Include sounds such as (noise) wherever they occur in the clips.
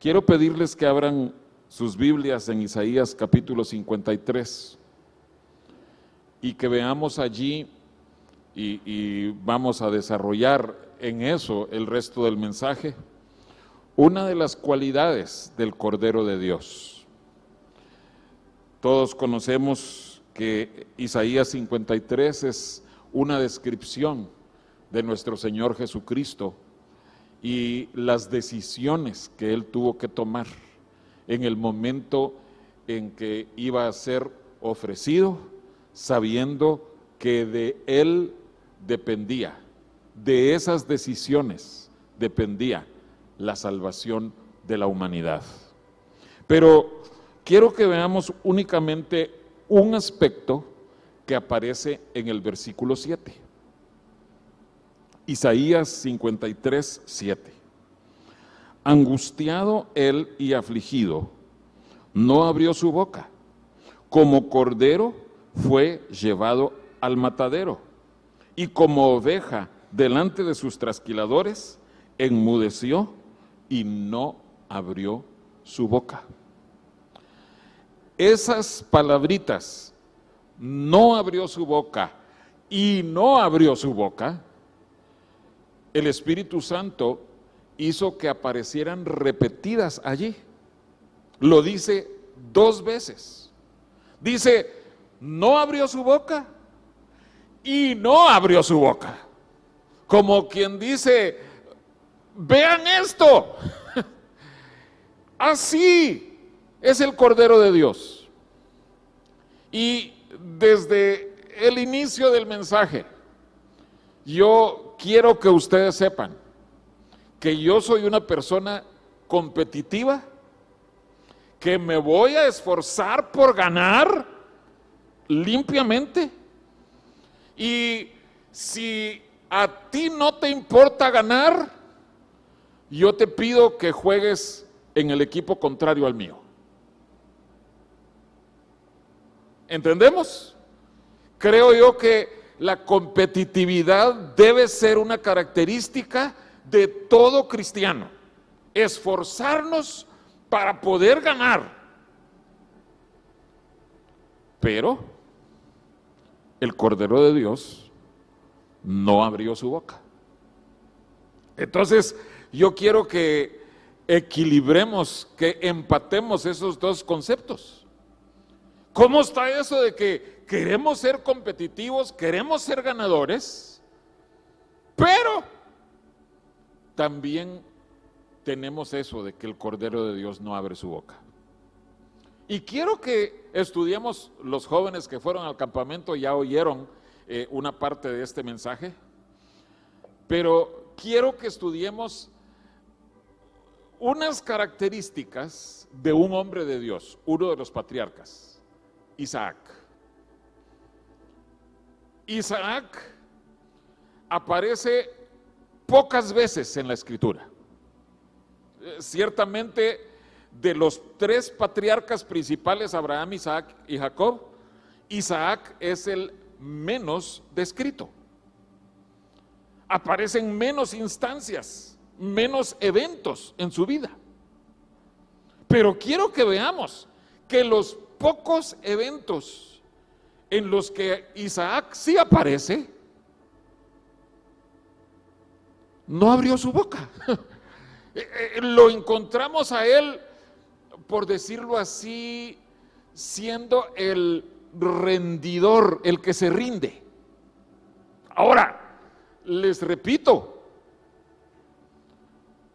Quiero pedirles que abran sus Biblias en Isaías capítulo 53 y que veamos allí y, y, vamos a desarrollar en eso el resto del mensaje, una de las cualidades del Cordero de Dios. Todos conocemos que Isaías 53 es una descripción de nuestro Señor Jesucristo y las decisiones que Él tuvo que tomar en el momento en que iba a ser ofrecido, sabiendo que de Él dependía, de esas decisiones dependía la salvación de la humanidad. Pero quiero que veamos únicamente un aspecto que aparece en el versículo 7. Isaías 53, 7. Angustiado él y afligido, no abrió su boca. Como cordero fue llevado al matadero y como oveja delante de sus trasquiladores, enmudeció y no abrió su boca. Esas palabritas, no abrió su boca y no abrió su boca, el Espíritu Santo hizo que aparecieran repetidas allí. Lo dice dos veces. Dice, no abrió su boca y no abrió su boca. Como quien dice, vean esto. (laughs) Así es el Cordero de Dios. Y desde el inicio del mensaje, yo quiero que ustedes sepan que yo soy una persona competitiva, que me voy a esforzar por ganar limpiamente. Y si a ti no te importa ganar, yo te pido que juegues en el equipo contrario al mío. ¿Entendemos? Creo yo que la competitividad debe ser una característica de todo cristiano. Esforzarnos para poder ganar. Pero el Cordero de Dios no abrió su boca. Entonces, yo quiero que equilibremos, que empatemos esos dos conceptos. ¿Cómo está eso de que queremos ser competitivos, queremos ser ganadores, pero también tenemos eso de que el Cordero de Dios no abre su boca? Y quiero que estudiemos, los jóvenes que fueron al campamento ya oyeron eh, una parte de este mensaje, pero quiero que estudiemos unas características de un hombre de Dios, uno de los patriarcas, Isaac. Isaac aparece pocas veces en la escritura. Eh, ciertamente de los tres patriarcas principales, Abraham, Isaac y Jacob, Isaac es el menos descrito. Aparecen menos instancias, menos eventos en su vida. Pero quiero que veamos que los pocos eventos en los que Isaac sí aparece, no abrió su boca. (laughs) Eh, eh, lo encontramos a él por decirlo así, siendo el rendidor, el que se rinde. Ahora, les repito,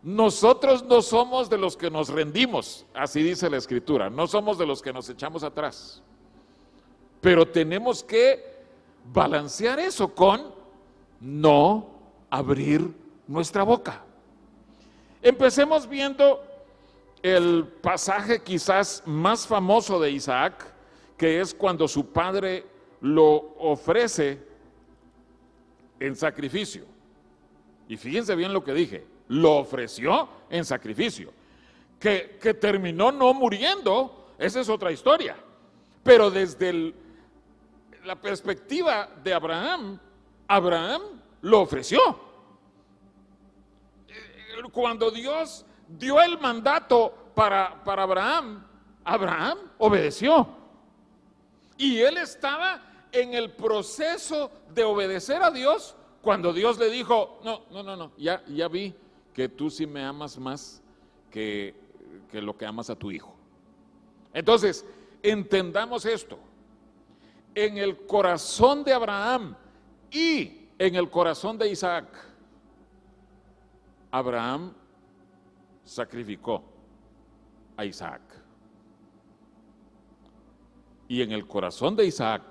nosotros no somos de los que nos rendimos, así dice la escritura, no somos de los que nos echamos atrás. Pero tenemos que balancear eso con no abrir nuestra boca. Empecemos viendo el pasaje quizás más famoso de Isaac, que es cuando su padre lo ofrece en sacrificio. Y fíjense bien lo que dije, lo ofreció en sacrificio. Que, que terminó no muriendo, esa es otra historia. Pero desde la perspectiva de Abraham, Abraham lo ofreció. Cuando Dios dio el mandato para, para Abraham, Abraham obedeció. Y él estaba en el proceso de obedecer a Dios cuando Dios le dijo, no, no, no, no, ya, ya vi que tú sí me amas más que, que lo que amas a tu hijo. Entonces, entendamos esto. En el corazón de Abraham y en el corazón de Isaac, Abraham sacrificó a Isaac. Y en el corazón de Isaac,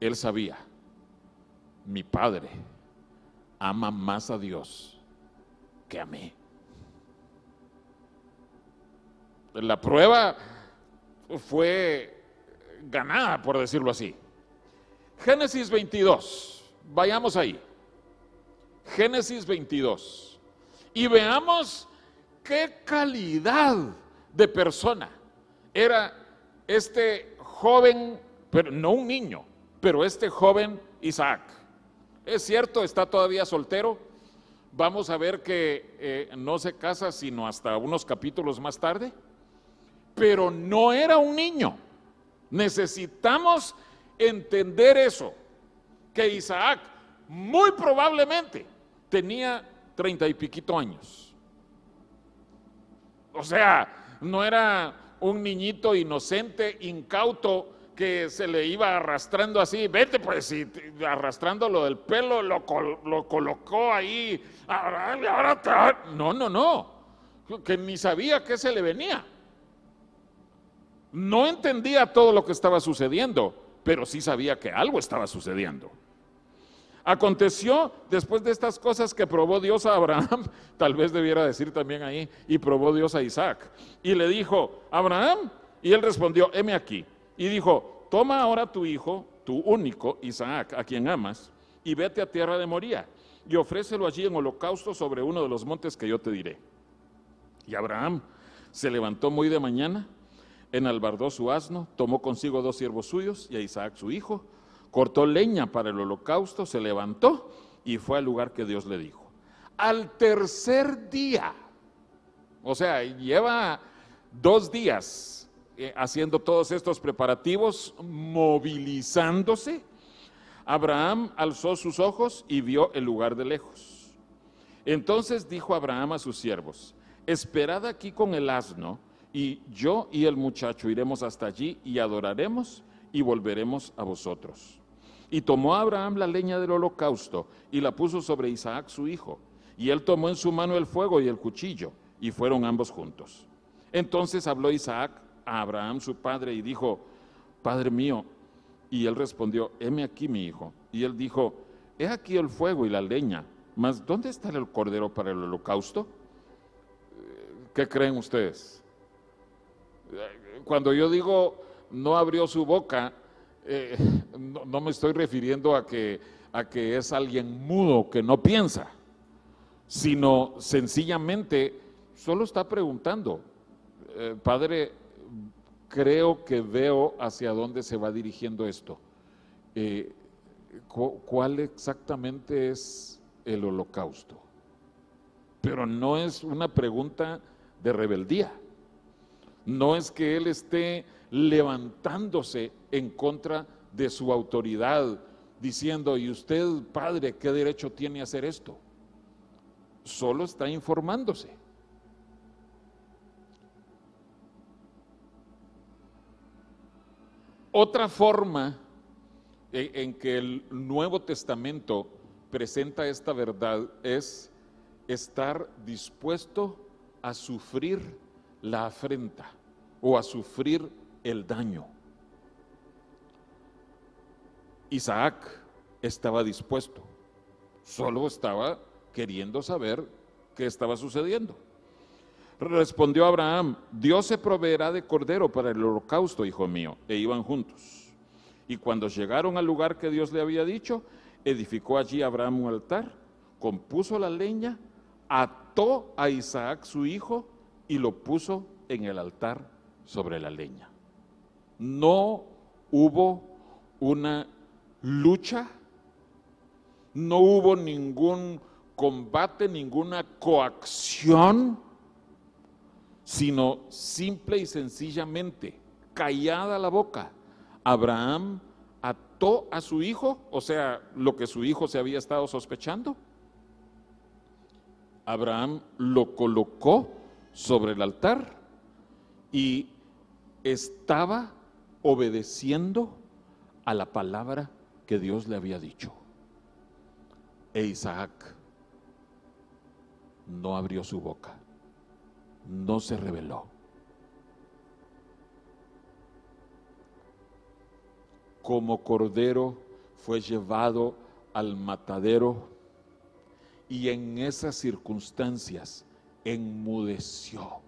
él sabía, mi padre ama más a Dios que a mí. La prueba fue ganada, por decirlo así. Génesis 22, vayamos ahí. Génesis 22. Y veamos qué calidad de persona era este joven, pero no un niño, pero este joven Isaac. Es cierto, está todavía soltero. Vamos a ver que eh, no se casa sino hasta unos capítulos más tarde, pero no era un niño. Necesitamos entender eso, que Isaac muy probablemente tenía treinta y piquito años. O sea, no era un niñito inocente, incauto, que se le iba arrastrando así, vete pues, y arrastrando lo del pelo, lo, lo colocó ahí, ahora No, no, no, que ni sabía qué se le venía. No entendía todo lo que estaba sucediendo, pero sí sabía que algo estaba sucediendo. Aconteció después de estas cosas que probó Dios a Abraham, (laughs) tal vez debiera decir también ahí, y probó Dios a Isaac. Y le dijo, Abraham, y él respondió, heme aquí. Y dijo, toma ahora tu hijo, tu único, Isaac, a quien amas, y vete a tierra de Moría, y ofrécelo allí en holocausto sobre uno de los montes que yo te diré. Y Abraham se levantó muy de mañana, enalbardó su asno, tomó consigo dos siervos suyos y a Isaac su hijo, cortó leña para el holocausto, se levantó y fue al lugar que Dios le dijo. Al tercer día, o sea, lleva dos días eh, haciendo todos estos preparativos, movilizándose, Abraham alzó sus ojos y vio el lugar de lejos. Entonces dijo Abraham a sus siervos, esperad aquí con el asno, y yo y el muchacho iremos hasta allí y adoraremos y volveremos a vosotros. Y tomó Abraham la leña del holocausto y la puso sobre Isaac su hijo. Y él tomó en su mano el fuego y el cuchillo, y fueron ambos juntos. Entonces habló Isaac a Abraham su padre y dijo, Padre mío. Y él respondió, heme aquí mi hijo. Y él dijo, he aquí el fuego y la leña, mas ¿dónde está el cordero para el holocausto? ¿Qué creen ustedes? Cuando yo digo no abrió su boca, eh, no, me estoy refiriendo a que, a que es alguien mudo que no piensa, sino sencillamente solo está preguntando, eh, Padre, creo que veo hacia dónde se va dirigiendo esto. Eh, ¿Cuál exactamente es el holocausto? Pero no es una pregunta de rebeldía. No es que Él esté levantándose en contra de su autoridad, diciendo, ¿y usted, padre, qué derecho tiene a hacer esto? Solo está informándose. Otra forma en que el Nuevo Testamento presenta esta verdad es estar dispuesto a sufrir la afrenta o a sufrir el daño. Isaac estaba dispuesto, solo estaba queriendo saber qué estaba sucediendo. Respondió Abraham, Dios se proveerá de cordero para el holocausto, hijo mío, e iban juntos. Y cuando llegaron al lugar que Dios le había dicho, edificó allí Abraham un altar, compuso la leña, ató a Isaac su hijo y lo puso en el altar sobre la leña no hubo una lucha, no hubo ningún combate, ninguna coacción sino simple y sencillamente, callada la boca, Abraham ató a su hijo, o sea, lo que su hijo se había estado sospechando. Abraham lo colocó sobre el altar y estaba obedeciendo a la palabra que Dios le había dicho. E Isaac no abrió su boca, no se reveló. Como cordero fue llevado al matadero y en esas circunstancias enmudeció.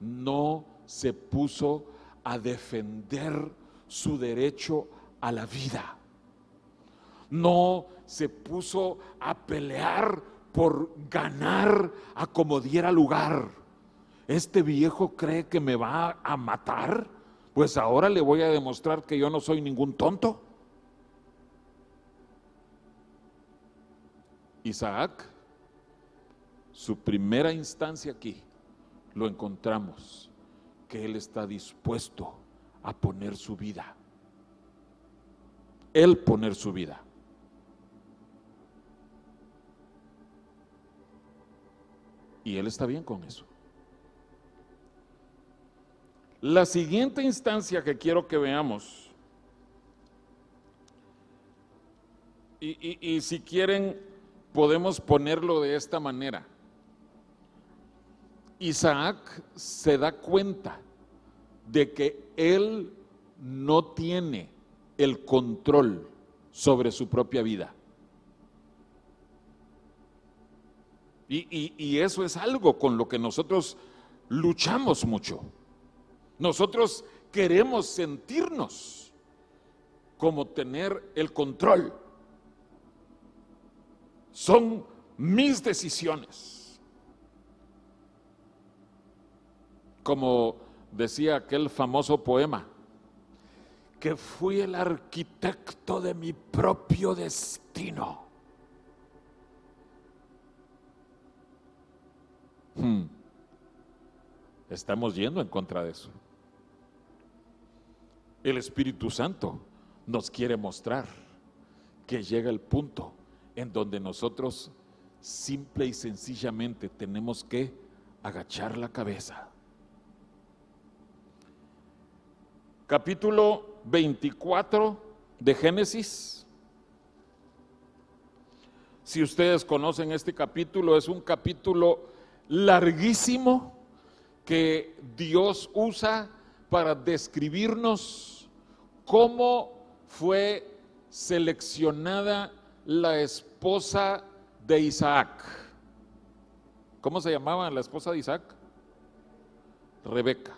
No se puso a defender su derecho a la vida. No se puso a pelear por ganar a como diera lugar. Este viejo cree que me va a matar, pues ahora le voy a demostrar que yo no soy ningún tonto. Isaac, su primera instancia aquí, lo encontramos, que él está dispuesto a poner su vida. Él poner su vida. Y él está bien con eso. La siguiente instancia que quiero que veamos, y, y si quieren podemos ponerlo de esta manera. Isaac se da cuenta de que él no tiene el control sobre su propia vida. Y, eso es algo con lo que nosotros luchamos mucho. Nosotros queremos sentirnos como tener el control. Son mis decisiones. Como decía aquel famoso poema, que fui el arquitecto de mi propio destino. Hmm. Estamos yendo en contra de eso. El Espíritu Santo nos quiere mostrar que llega el punto en donde nosotros simple y sencillamente tenemos que agachar la cabeza. Capítulo 24 de Génesis. Si ustedes conocen este capítulo, es un capítulo larguísimo que Dios usa para describirnos cómo fue seleccionada la esposa de Isaac. ¿Cómo se llamaba la esposa de Isaac? Rebeca.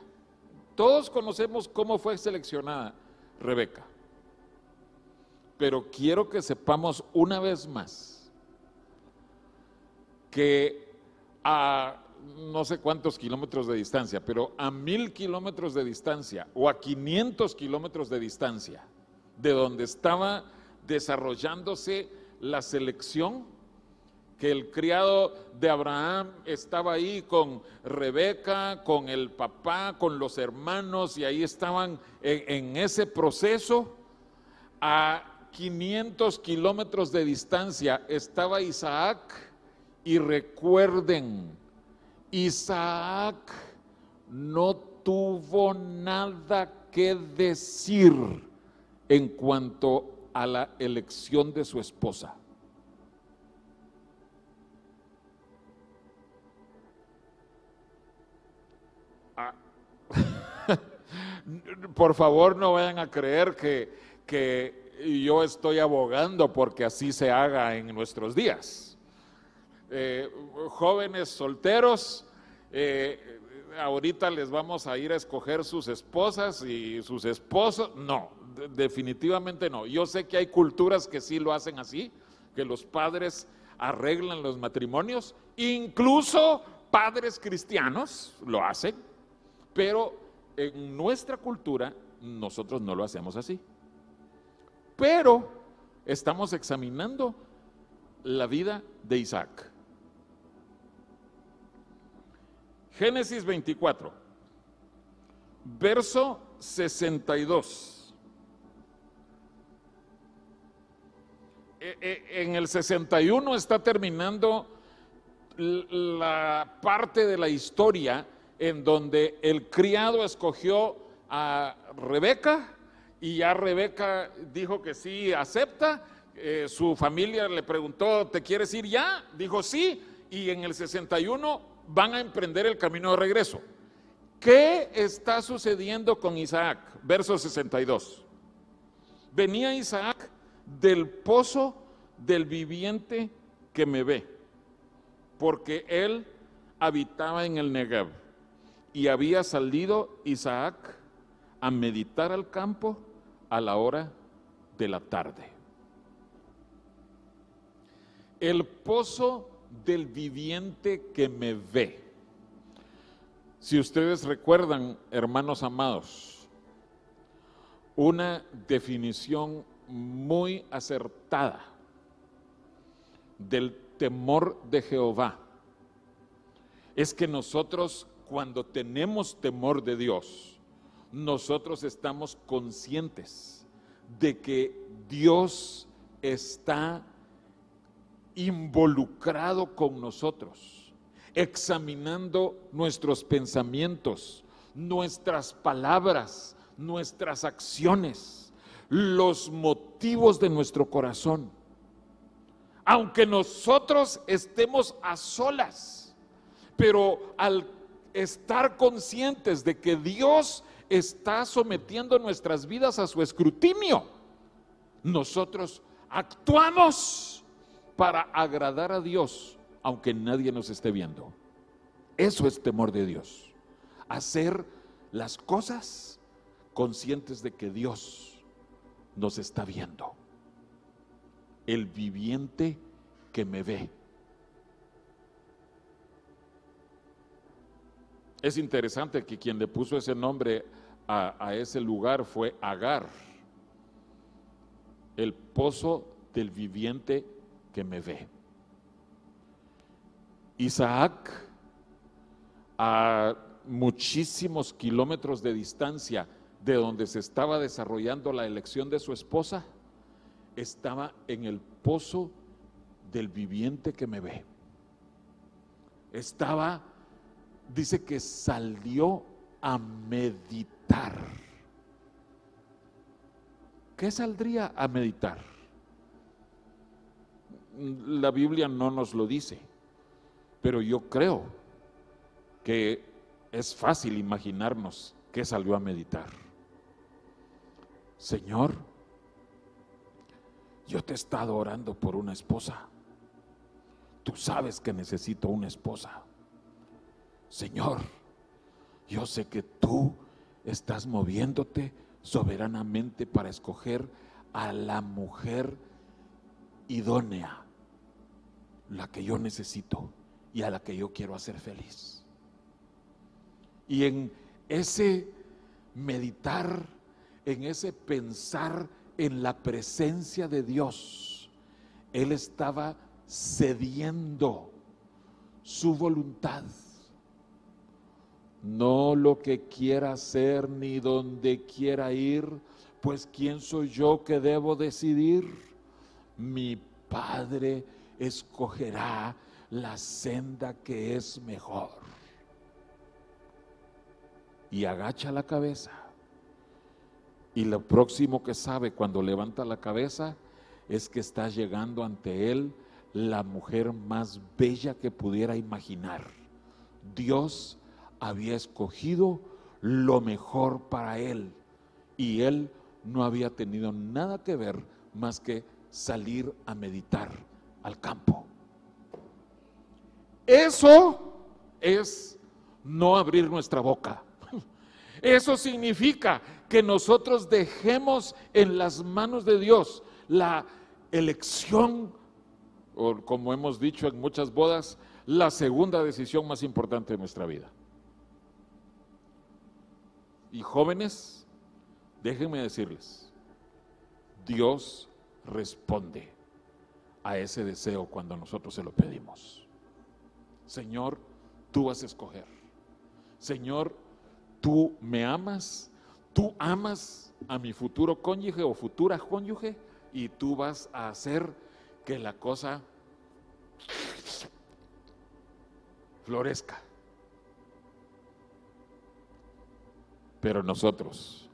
Todos conocemos cómo fue seleccionada Rebeca. Pero quiero que sepamos una vez más que a no sé cuántos kilómetros de distancia, pero a mil kilómetros de distancia o a 500 kilómetros de distancia de donde estaba desarrollándose la selección, que el criado de Abraham estaba ahí con Rebeca, con el papá, con los hermanos, y ahí estaban en, ese proceso. A 500 kilómetros de distancia estaba Isaac, y recuerden, Isaac no tuvo nada que decir en cuanto a la elección de su esposa. Por favor, no vayan a creer que, que, yo estoy abogando porque así se haga en nuestros días. Eh, jóvenes solteros, eh, ahorita les vamos a ir a escoger sus esposas y sus esposos. No, definitivamente no. Yo sé que hay culturas que sí lo hacen así, que los padres arreglan los matrimonios, incluso padres cristianos lo hacen, pero en nuestra cultura nosotros no lo hacemos así. Pero estamos examinando la vida de Isaac. Génesis 24, verso 62. E- e- En el 61 está terminando la parte de la historia en donde el criado escogió a Rebeca y ya Rebeca dijo que sí acepta. Eh, su familia le preguntó, ¿te quieres ir ya? Dijo sí. Y en el 61 van a emprender el camino de regreso. ¿Qué está sucediendo con Isaac? Verso 62. Venía Isaac del pozo del viviente que me ve, porque él habitaba en el Negev y había salido Isaac a meditar al campo a la hora de la tarde. El pozo del viviente que me ve. Si ustedes recuerdan, hermanos amados, una definición muy acertada del temor de Jehová es que nosotros cuando tenemos temor de Dios, nosotros estamos conscientes de que Dios está involucrado con nosotros, examinando nuestros pensamientos, nuestras palabras, nuestras acciones, los motivos de nuestro corazón. Aunque nosotros estemos a solas, pero al estar conscientes de que Dios está sometiendo nuestras vidas a su escrutinio, nosotros actuamos para agradar a Dios, aunque nadie nos esté viendo. Eso es temor de Dios. Hacer las cosas conscientes de que Dios nos está viendo. El viviente que me ve. Es interesante que quien le puso ese nombre a, ese lugar fue Agar, el pozo del viviente que me ve. Isaac, a muchísimos kilómetros de distancia de donde se estaba desarrollando la elección de su esposa, estaba en el pozo del viviente que me ve. Estaba, dice que salió a meditar. ¿Qué saldría a meditar? La Biblia no nos lo dice, pero yo creo que es fácil imaginarnos que salió a meditar. Señor, yo te he estado orando por una esposa. Tú sabes que necesito una esposa. Señor, yo sé que tú estás moviéndote soberanamente para escoger a la mujer idónea, la que yo necesito y a la que yo quiero hacer feliz. Y en ese meditar, en ese pensar en la presencia de Dios, él estaba cediendo su voluntad. No lo que quiera hacer ni donde quiera ir, pues ¿quién soy yo que debo decidir? Mi Padre escogerá la senda que es mejor. Y agacha la cabeza. Y lo próximo que sabe cuando levanta la cabeza es que está llegando ante él la mujer más bella que pudiera imaginar. Dios había escogido lo mejor para él y él no había tenido nada que ver más que salir a meditar al campo. Eso es no abrir nuestra boca. (laughs) Eso significa que nosotros dejemos en las manos de Dios la elección, o como hemos dicho en muchas bodas, la segunda decisión más importante de nuestra vida. Y jóvenes, déjenme decirles, Dios responde a ese deseo cuando nosotros se lo pedimos. Señor, tú vas a escoger. Señor, tú me amas, tú amas a mi futuro cónyuge o futura cónyuge y tú vas a hacer que la cosa florezca. Pero nosotros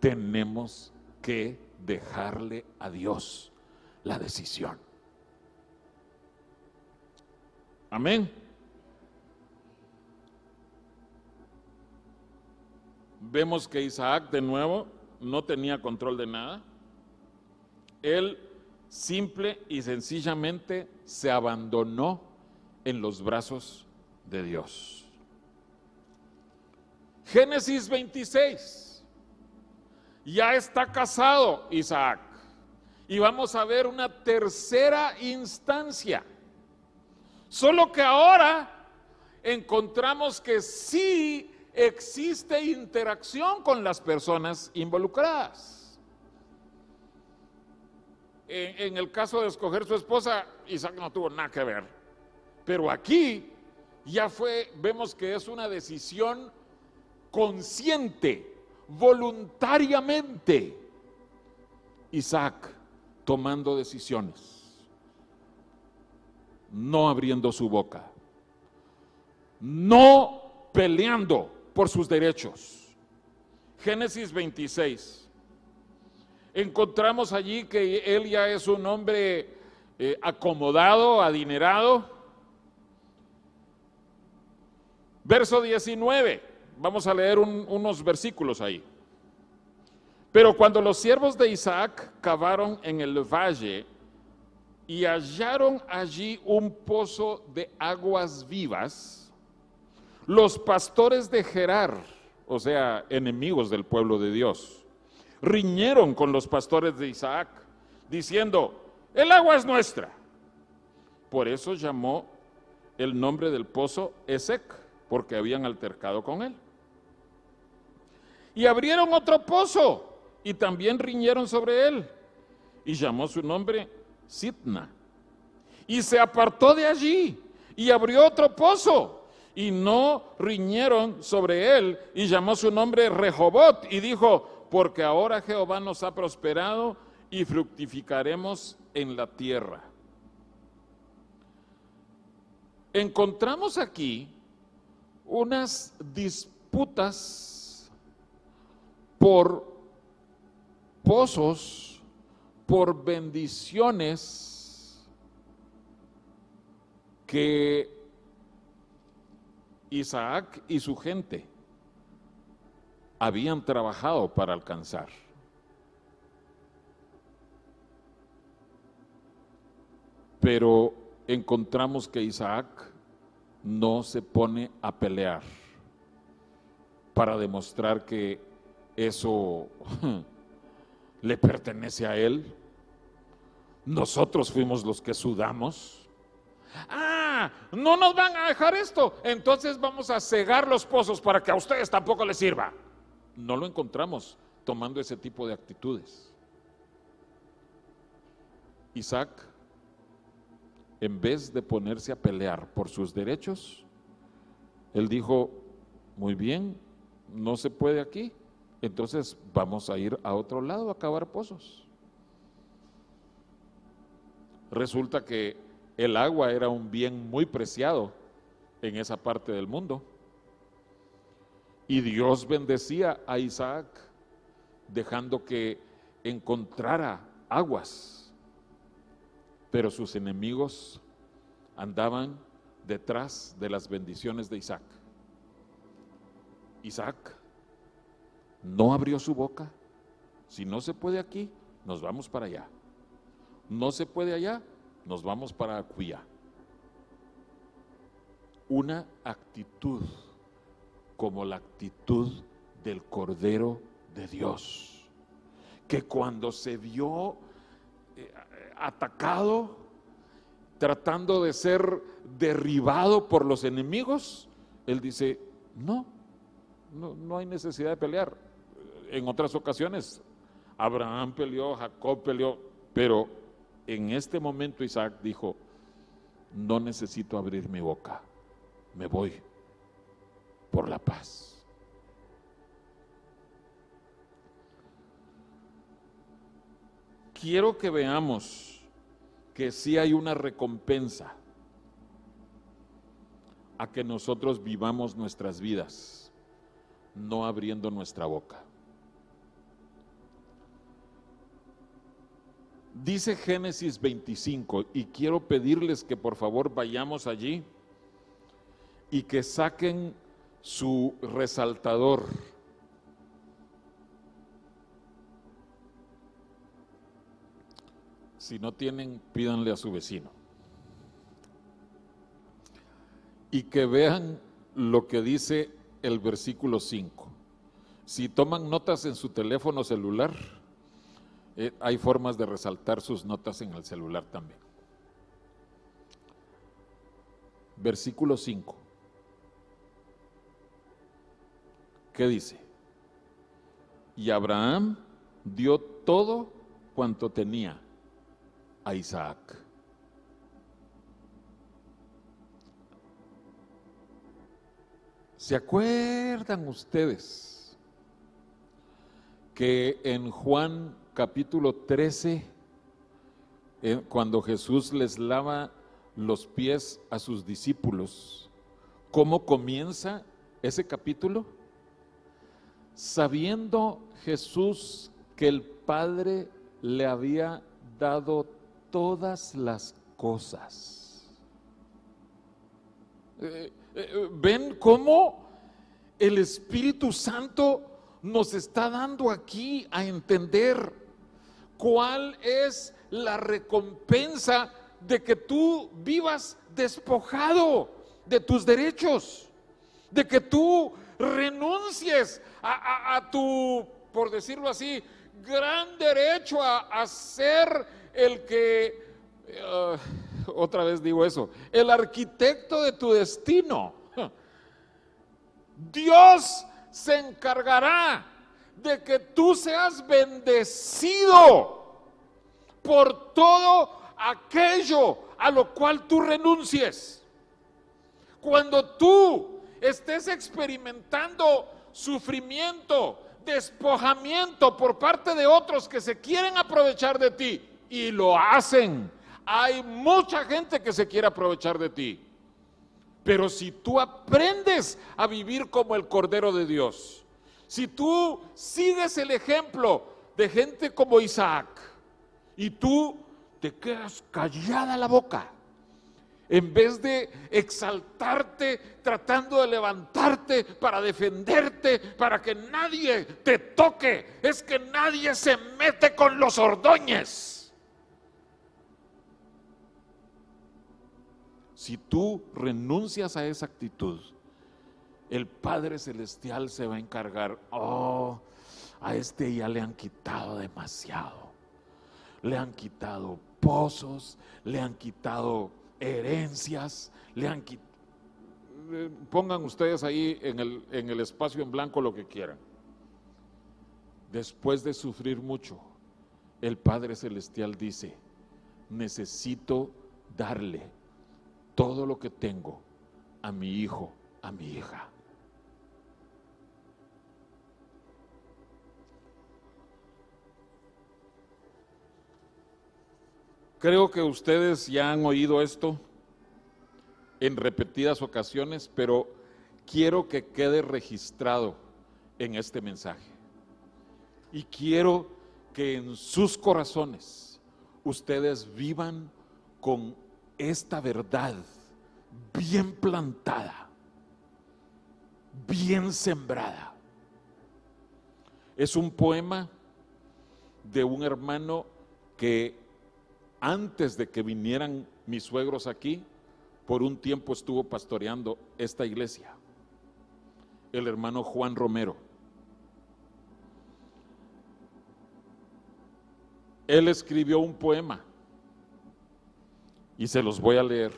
tenemos que dejarle a Dios la decisión. Amén. Vemos que Isaac de nuevo no tenía control de nada. Él simple y sencillamente se abandonó en los brazos de Dios. Génesis 26. Ya está casado Isaac. Y vamos a ver una tercera instancia. Solo que ahora encontramos que sí existe interacción con las personas involucradas. En, el caso de escoger su esposa, Isaac no tuvo nada que ver. Pero aquí ya fue, vemos que es una decisión consciente, voluntariamente. Isaac tomando decisiones, no abriendo su boca, no peleando por sus derechos. Génesis 26. Encontramos allí que él ya es un hombre eh, acomodado, adinerado. Verso 19. Vamos a leer unos versículos ahí. Pero cuando los siervos de Isaac cavaron en el valle y hallaron allí un pozo de aguas vivas, los pastores de Gerar, o sea, enemigos del pueblo de Dios, riñeron con los pastores de Isaac, diciendo, el agua es nuestra. Por eso llamó el nombre del pozo Esec, porque habían altercado con él. Y abrieron otro pozo y también riñeron sobre él. Y llamó su nombre Sitna. Y se apartó de allí y abrió otro pozo y no riñeron sobre él y llamó su nombre Rehobot y dijo, porque ahora Jehová nos ha prosperado y fructificaremos en la tierra. Encontramos aquí unas disputas por pozos, por bendiciones que Isaac y su gente habían trabajado para alcanzar. Pero encontramos que Isaac no se pone a pelear para demostrar que eso (laughs) le pertenece a él. Nosotros fuimos los que sudamos. Ah, no nos van a dejar esto, entonces vamos a cegar los pozos para que a ustedes tampoco les sirva. No lo encontramos tomando ese tipo de actitudes. Isaac, en vez de ponerse a pelear por sus derechos, él dijo, muy bien, no se puede aquí, entonces vamos a ir a otro lado a cavar pozos. Resulta que el agua era un bien muy preciado en esa parte del mundo. Y Dios bendecía a Isaac dejando que encontrara aguas. Pero sus enemigos andaban detrás de las bendiciones de Isaac. Isaac no abrió su boca. Si no se puede aquí, nos vamos para allá. No se puede allá, nos vamos para Acuía. Una actitud como la actitud del Cordero de Dios, que cuando se vio eh, atacado, tratando de ser derribado por los enemigos, él dice, no, no, no hay necesidad de pelear. En otras ocasiones, Abraham peleó, Jacob peleó, pero en este momento Isaac dijo, no necesito abrir mi boca, me voy por la paz. Quiero que veamos que sí hay una recompensa a que nosotros vivamos nuestras vidas, no abriendo nuestra boca. Dice Génesis 25, y quiero pedirles que por favor vayamos allí y que saquen su resaltador. Si no tienen, pídanle a su vecino. Y que vean lo que dice el versículo 5. Si toman notas en su teléfono celular, eh, hay formas de resaltar sus notas en el celular también. Versículo 5. ¿Qué dice? Y Abraham dio todo cuanto tenía a Isaac. ¿Se acuerdan ustedes que en Juan capítulo 13, eh, cuando Jesús les lava los pies a sus discípulos, ¿cómo comienza ese capítulo? Sabiendo Jesús que el Padre le había dado todas las cosas. Eh, eh, ¿Ven cómo el Espíritu Santo nos está dando aquí a entender cuál es la recompensa de que tú vivas despojado de tus derechos, de que tú renuncies a, tu, por decirlo así, gran derecho a, ser el que, eh, otra vez digo eso, el arquitecto de tu destino. (laughs) Dios se encargará de que tú seas bendecido por todo aquello a lo cual tú renuncies. Cuando tú estés experimentando sufrimiento, despojamiento por parte de otros que se quieren aprovechar de ti y lo hacen, hay mucha gente que se quiere aprovechar de ti. Pero si tú aprendes a vivir como el Cordero de Dios, si tú sigues el ejemplo de gente como Isaac y tú te quedas callada la boca, en vez de exaltarte, tratando de levantarte para defenderte, para que nadie te toque, es que nadie se mete con los ordoñes. Si tú renuncias a esa actitud, el Padre Celestial se va a encargar, oh, a este ya le han quitado demasiado. Le han quitado pozos, le han quitado herencias, le han quitado... Eh, pongan ustedes ahí en el, en el espacio en blanco lo que quieran. Después de sufrir mucho, el Padre Celestial dice, necesito darle todo lo que tengo a mi hijo, a mi hija. Creo que ustedes ya han oído esto en repetidas ocasiones, pero quiero que quede registrado en este mensaje. Y quiero que en sus corazones ustedes vivan con esta verdad bien plantada, bien sembrada. Es un poema de un hermano que antes de que vinieran mis suegros aquí, por un tiempo estuvo pastoreando esta iglesia, el hermano Juan Romero. Él escribió un poema y se los voy a leer.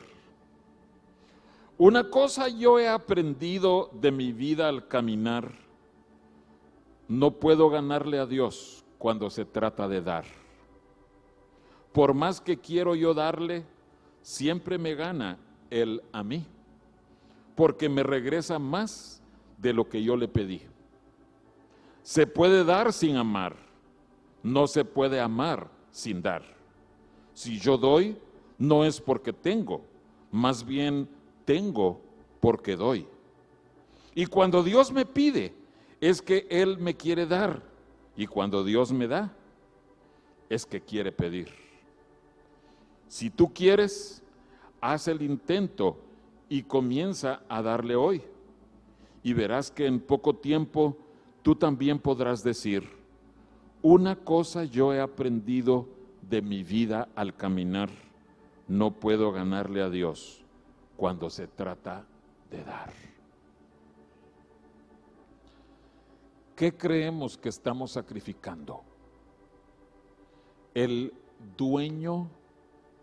Una cosa yo he aprendido de mi vida al caminar. No puedo ganarle a Dios cuando se trata de dar por más que quiero yo darle, siempre me gana Él a mí, porque me regresa más de lo que yo le pedí. Se puede dar sin amar, no se puede amar sin dar. Si yo doy, no es porque tengo, más bien tengo porque doy. Y cuando Dios me pide, es que Él me quiere dar. Y cuando Dios me da, es que quiere pedir. Si tú quieres, haz el intento y comienza a darle hoy. Y verás que en poco tiempo tú también podrás decir, una cosa yo he aprendido de mi vida al caminar, no puedo ganarle a Dios cuando se trata de dar. ¿Qué creemos que estamos sacrificando? El dueño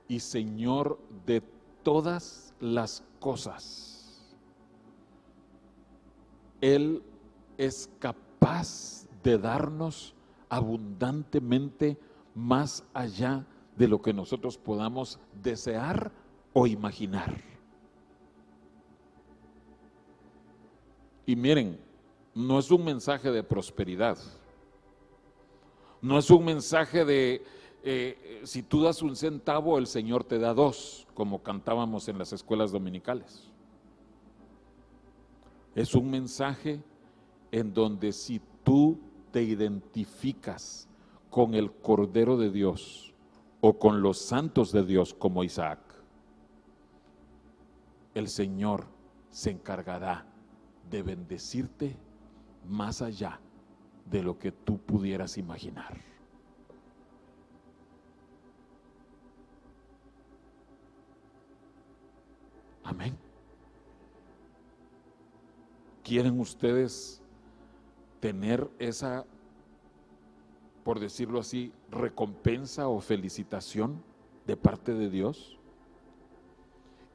y Señor de todas las cosas. Él es capaz de darnos abundantemente más allá de lo que nosotros podamos desear o imaginar. Y miren, no es un mensaje de prosperidad, no es un mensaje de eh, si tú das un centavo, el Señor te da dos, como cantábamos en las escuelas dominicales. Es un mensaje en donde si tú te identificas con el Cordero de Dios o con los santos de Dios como Isaac, el Señor se encargará de bendecirte más allá de lo que tú pudieras imaginar. Amén. ¿Quieren ustedes tener esa, por decirlo así, recompensa o felicitación de parte de Dios?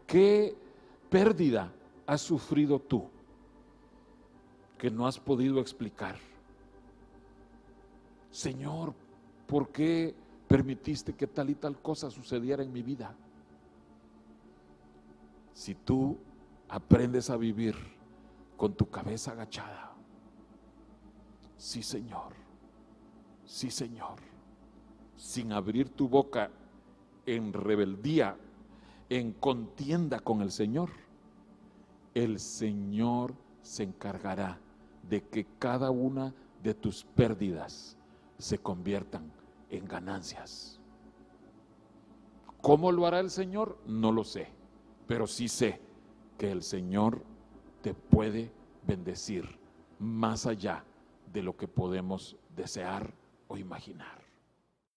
¿Qué pérdida has sufrido tú que no has podido explicar? Señor, ¿por qué permitiste que tal y tal cosa sucediera en mi vida? Si tú aprendes a vivir con tu cabeza agachada. Sí, Señor. Sí, Señor. Sin abrir tu boca en rebeldía, en contienda con el Señor, el Señor se encargará de que cada una de tus pérdidas se conviertan en ganancias. ¿Cómo lo hará el Señor? No lo sé pero sí sé que el Señor te puede bendecir más allá de lo que podemos desear o imaginar.